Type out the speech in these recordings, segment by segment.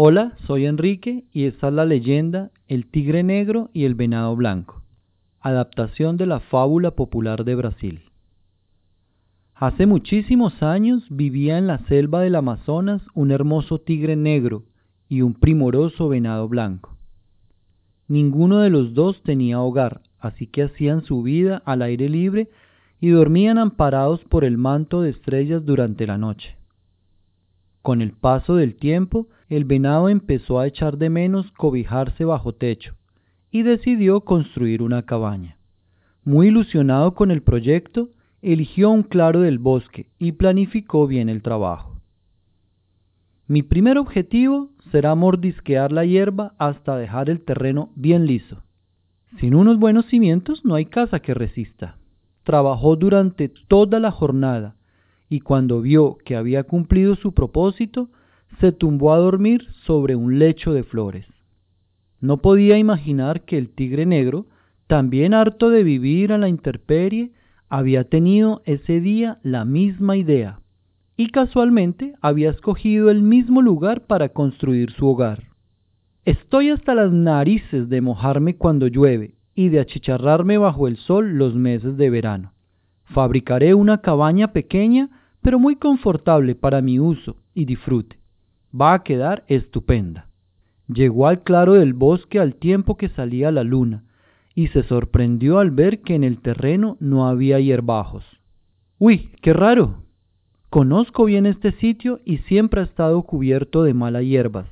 Hola, soy Enrique y esta es la leyenda El tigre negro y el venado blanco, adaptación de la fábula popular de Brasil. Hace muchísimos años vivía en la selva del Amazonas un hermoso tigre negro y un primoroso venado blanco. Ninguno de los dos tenía hogar, así que hacían su vida al aire libre y dormían amparados por el manto de estrellas durante la noche. Con el paso del tiempo, el venado empezó a echar de menos cobijarse bajo techo y decidió construir una cabaña. Muy ilusionado con el proyecto, eligió un claro del bosque y planificó bien el trabajo. Mi primer objetivo será mordisquear la hierba hasta dejar el terreno bien liso. Sin unos buenos cimientos no hay casa que resista. Trabajó durante toda la jornada y cuando vio que había cumplido su propósito, se tumbó a dormir sobre un lecho de flores. No podía imaginar que el tigre negro, también harto de vivir a la intemperie, había tenido ese día la misma idea y casualmente había escogido el mismo lugar para construir su hogar. Estoy hasta las narices de mojarme cuando llueve y de achicharrarme bajo el sol los meses de verano. Fabricaré una cabaña pequeña pero muy confortable para mi uso y disfrute. Va a quedar estupenda. Llegó al claro del bosque al tiempo que salía la luna y se sorprendió al ver que en el terreno no había hierbajos. Uy, qué raro. Conozco bien este sitio y siempre ha estado cubierto de malas hierbas.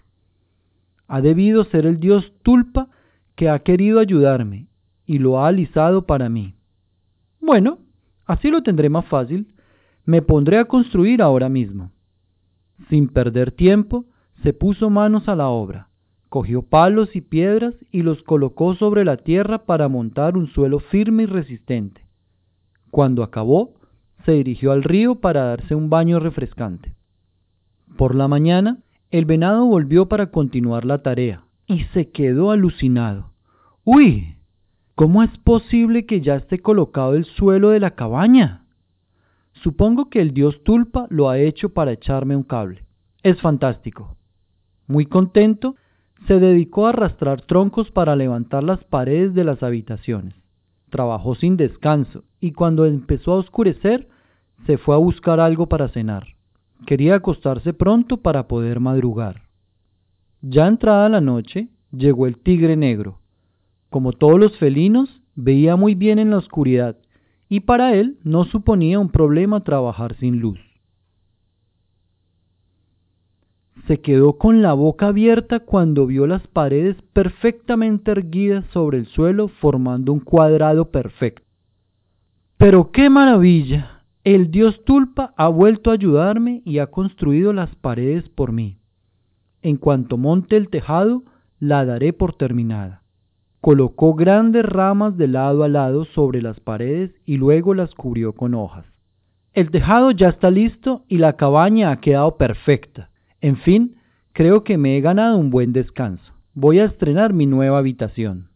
Ha debido ser el dios Tulpa que ha querido ayudarme y lo ha alisado para mí. Bueno, así lo tendré más fácil. Me pondré a construir ahora mismo. Sin perder tiempo, se puso manos a la obra, cogió palos y piedras y los colocó sobre la tierra para montar un suelo firme y resistente. Cuando acabó, se dirigió al río para darse un baño refrescante. Por la mañana, el venado volvió para continuar la tarea y se quedó alucinado. ¡Uy! ¿Cómo es posible que ya esté colocado el suelo de la cabaña? Supongo que el dios Tulpa lo ha hecho para echarme un cable. Es fantástico. Muy contento, se dedicó a arrastrar troncos para levantar las paredes de las habitaciones. Trabajó sin descanso y cuando empezó a oscurecer, se fue a buscar algo para cenar. Quería acostarse pronto para poder madrugar. Ya entrada la noche, llegó el tigre negro. Como todos los felinos, veía muy bien en la oscuridad y para él no suponía un problema trabajar sin luz. Se quedó con la boca abierta cuando vio las paredes perfectamente erguidas sobre el suelo formando un cuadrado perfecto. Pero qué maravilla. El dios Tulpa ha vuelto a ayudarme y ha construido las paredes por mí. En cuanto monte el tejado, la daré por terminada. Colocó grandes ramas de lado a lado sobre las paredes y luego las cubrió con hojas. El tejado ya está listo y la cabaña ha quedado perfecta. En fin, creo que me he ganado un buen descanso. Voy a estrenar mi nueva habitación.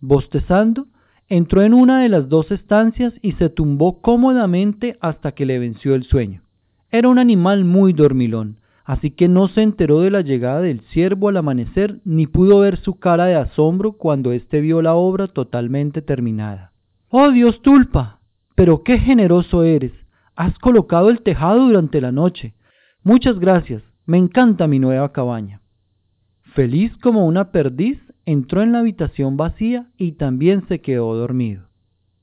Bostezando, entró en una de las dos estancias y se tumbó cómodamente hasta que le venció el sueño. Era un animal muy dormilón, así que no se enteró de la llegada del ciervo al amanecer ni pudo ver su cara de asombro cuando éste vio la obra totalmente terminada. ¡Oh Dios tulpa! Pero qué generoso eres. Has colocado el tejado durante la noche. Muchas gracias. Me encanta mi nueva cabaña. Feliz como una perdiz, entró en la habitación vacía y también se quedó dormido.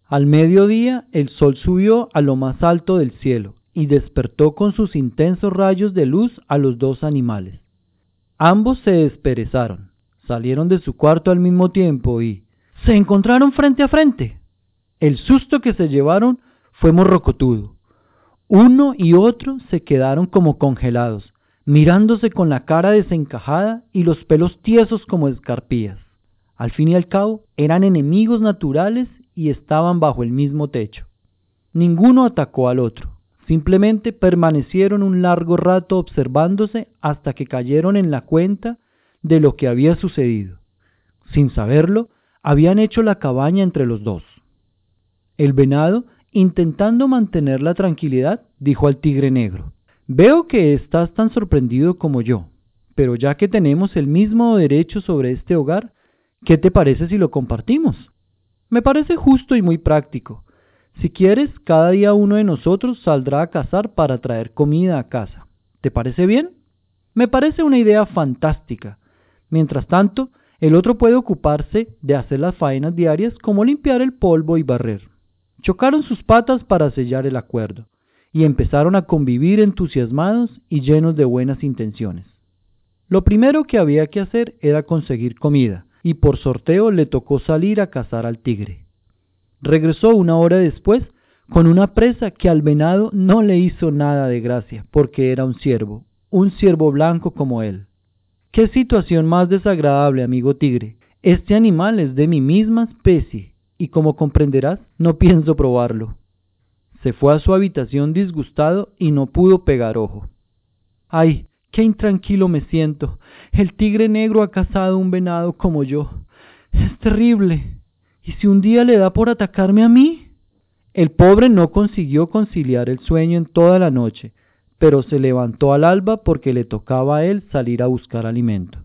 Al mediodía el sol subió a lo más alto del cielo y despertó con sus intensos rayos de luz a los dos animales. Ambos se desperezaron, salieron de su cuarto al mismo tiempo y se encontraron frente a frente. El susto que se llevaron fue morrocotudo. Uno y otro se quedaron como congelados, mirándose con la cara desencajada y los pelos tiesos como escarpías. Al fin y al cabo, eran enemigos naturales y estaban bajo el mismo techo. Ninguno atacó al otro. Simplemente permanecieron un largo rato observándose hasta que cayeron en la cuenta de lo que había sucedido. Sin saberlo, habían hecho la cabaña entre los dos. El venado, intentando mantener la tranquilidad, dijo al tigre negro, Veo que estás tan sorprendido como yo, pero ya que tenemos el mismo derecho sobre este hogar, ¿qué te parece si lo compartimos? Me parece justo y muy práctico. Si quieres, cada día uno de nosotros saldrá a cazar para traer comida a casa. ¿Te parece bien? Me parece una idea fantástica. Mientras tanto, el otro puede ocuparse de hacer las faenas diarias como limpiar el polvo y barrer. Chocaron sus patas para sellar el acuerdo y empezaron a convivir entusiasmados y llenos de buenas intenciones. Lo primero que había que hacer era conseguir comida, y por sorteo le tocó salir a cazar al tigre. Regresó una hora después con una presa que al venado no le hizo nada de gracia, porque era un ciervo, un ciervo blanco como él. Qué situación más desagradable, amigo tigre. Este animal es de mi misma especie, y como comprenderás, no pienso probarlo. Se fue a su habitación disgustado y no pudo pegar ojo. Ay, qué intranquilo me siento. El tigre negro ha cazado un venado como yo. Es terrible. ¿Y si un día le da por atacarme a mí? El pobre no consiguió conciliar el sueño en toda la noche, pero se levantó al alba porque le tocaba a él salir a buscar alimento.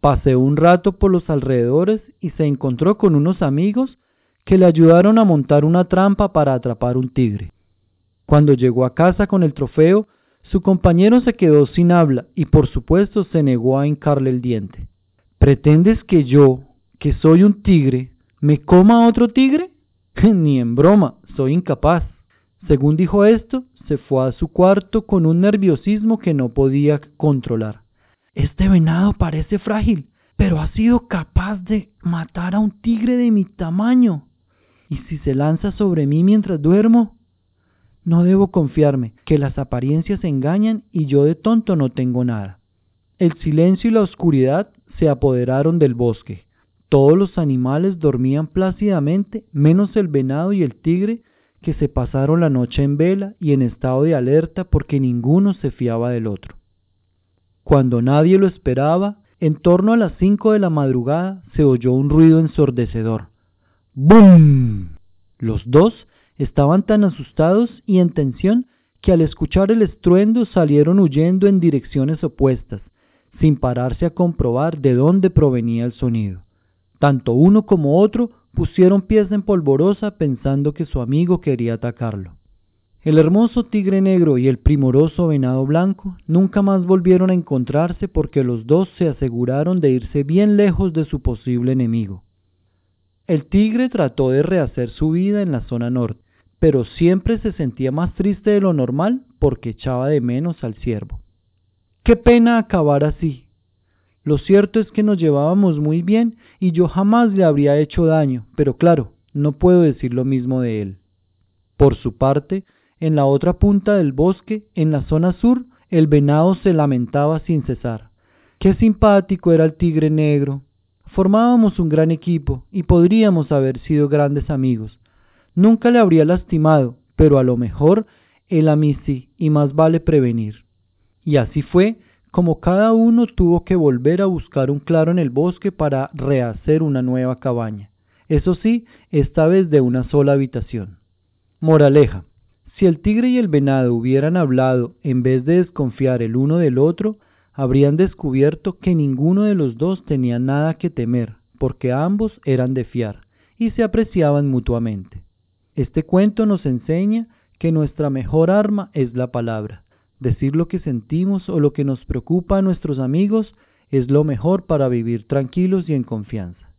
Paseó un rato por los alrededores y se encontró con unos amigos que le ayudaron a montar una trampa para atrapar un tigre. Cuando llegó a casa con el trofeo, su compañero se quedó sin habla y por supuesto se negó a hincarle el diente. ¿Pretendes que yo, que soy un tigre, me coma a otro tigre? Ni en broma, soy incapaz. Según dijo esto, se fue a su cuarto con un nerviosismo que no podía controlar. Este venado parece frágil, pero ha sido capaz de matar a un tigre de mi tamaño. ¿Y si se lanza sobre mí mientras duermo? No debo confiarme, que las apariencias engañan y yo de tonto no tengo nada. El silencio y la oscuridad se apoderaron del bosque. Todos los animales dormían plácidamente, menos el venado y el tigre, que se pasaron la noche en vela y en estado de alerta porque ninguno se fiaba del otro. Cuando nadie lo esperaba, en torno a las cinco de la madrugada se oyó un ruido ensordecedor. ¡Bum! Los dos estaban tan asustados y en tensión que al escuchar el estruendo salieron huyendo en direcciones opuestas, sin pararse a comprobar de dónde provenía el sonido. Tanto uno como otro pusieron pies en polvorosa pensando que su amigo quería atacarlo. El hermoso tigre negro y el primoroso venado blanco nunca más volvieron a encontrarse porque los dos se aseguraron de irse bien lejos de su posible enemigo. El tigre trató de rehacer su vida en la zona norte, pero siempre se sentía más triste de lo normal porque echaba de menos al ciervo. Qué pena acabar así. Lo cierto es que nos llevábamos muy bien y yo jamás le habría hecho daño, pero claro, no puedo decir lo mismo de él. Por su parte, en la otra punta del bosque, en la zona sur, el venado se lamentaba sin cesar. Qué simpático era el tigre negro, Formábamos un gran equipo y podríamos haber sido grandes amigos. Nunca le habría lastimado, pero a lo mejor él a mí sí, y más vale prevenir. Y así fue como cada uno tuvo que volver a buscar un claro en el bosque para rehacer una nueva cabaña. Eso sí, esta vez de una sola habitación. Moraleja. Si el tigre y el venado hubieran hablado en vez de desconfiar el uno del otro, habrían descubierto que ninguno de los dos tenía nada que temer, porque ambos eran de fiar y se apreciaban mutuamente. Este cuento nos enseña que nuestra mejor arma es la palabra. Decir lo que sentimos o lo que nos preocupa a nuestros amigos es lo mejor para vivir tranquilos y en confianza.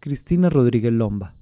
Cristina Rodríguez Lomba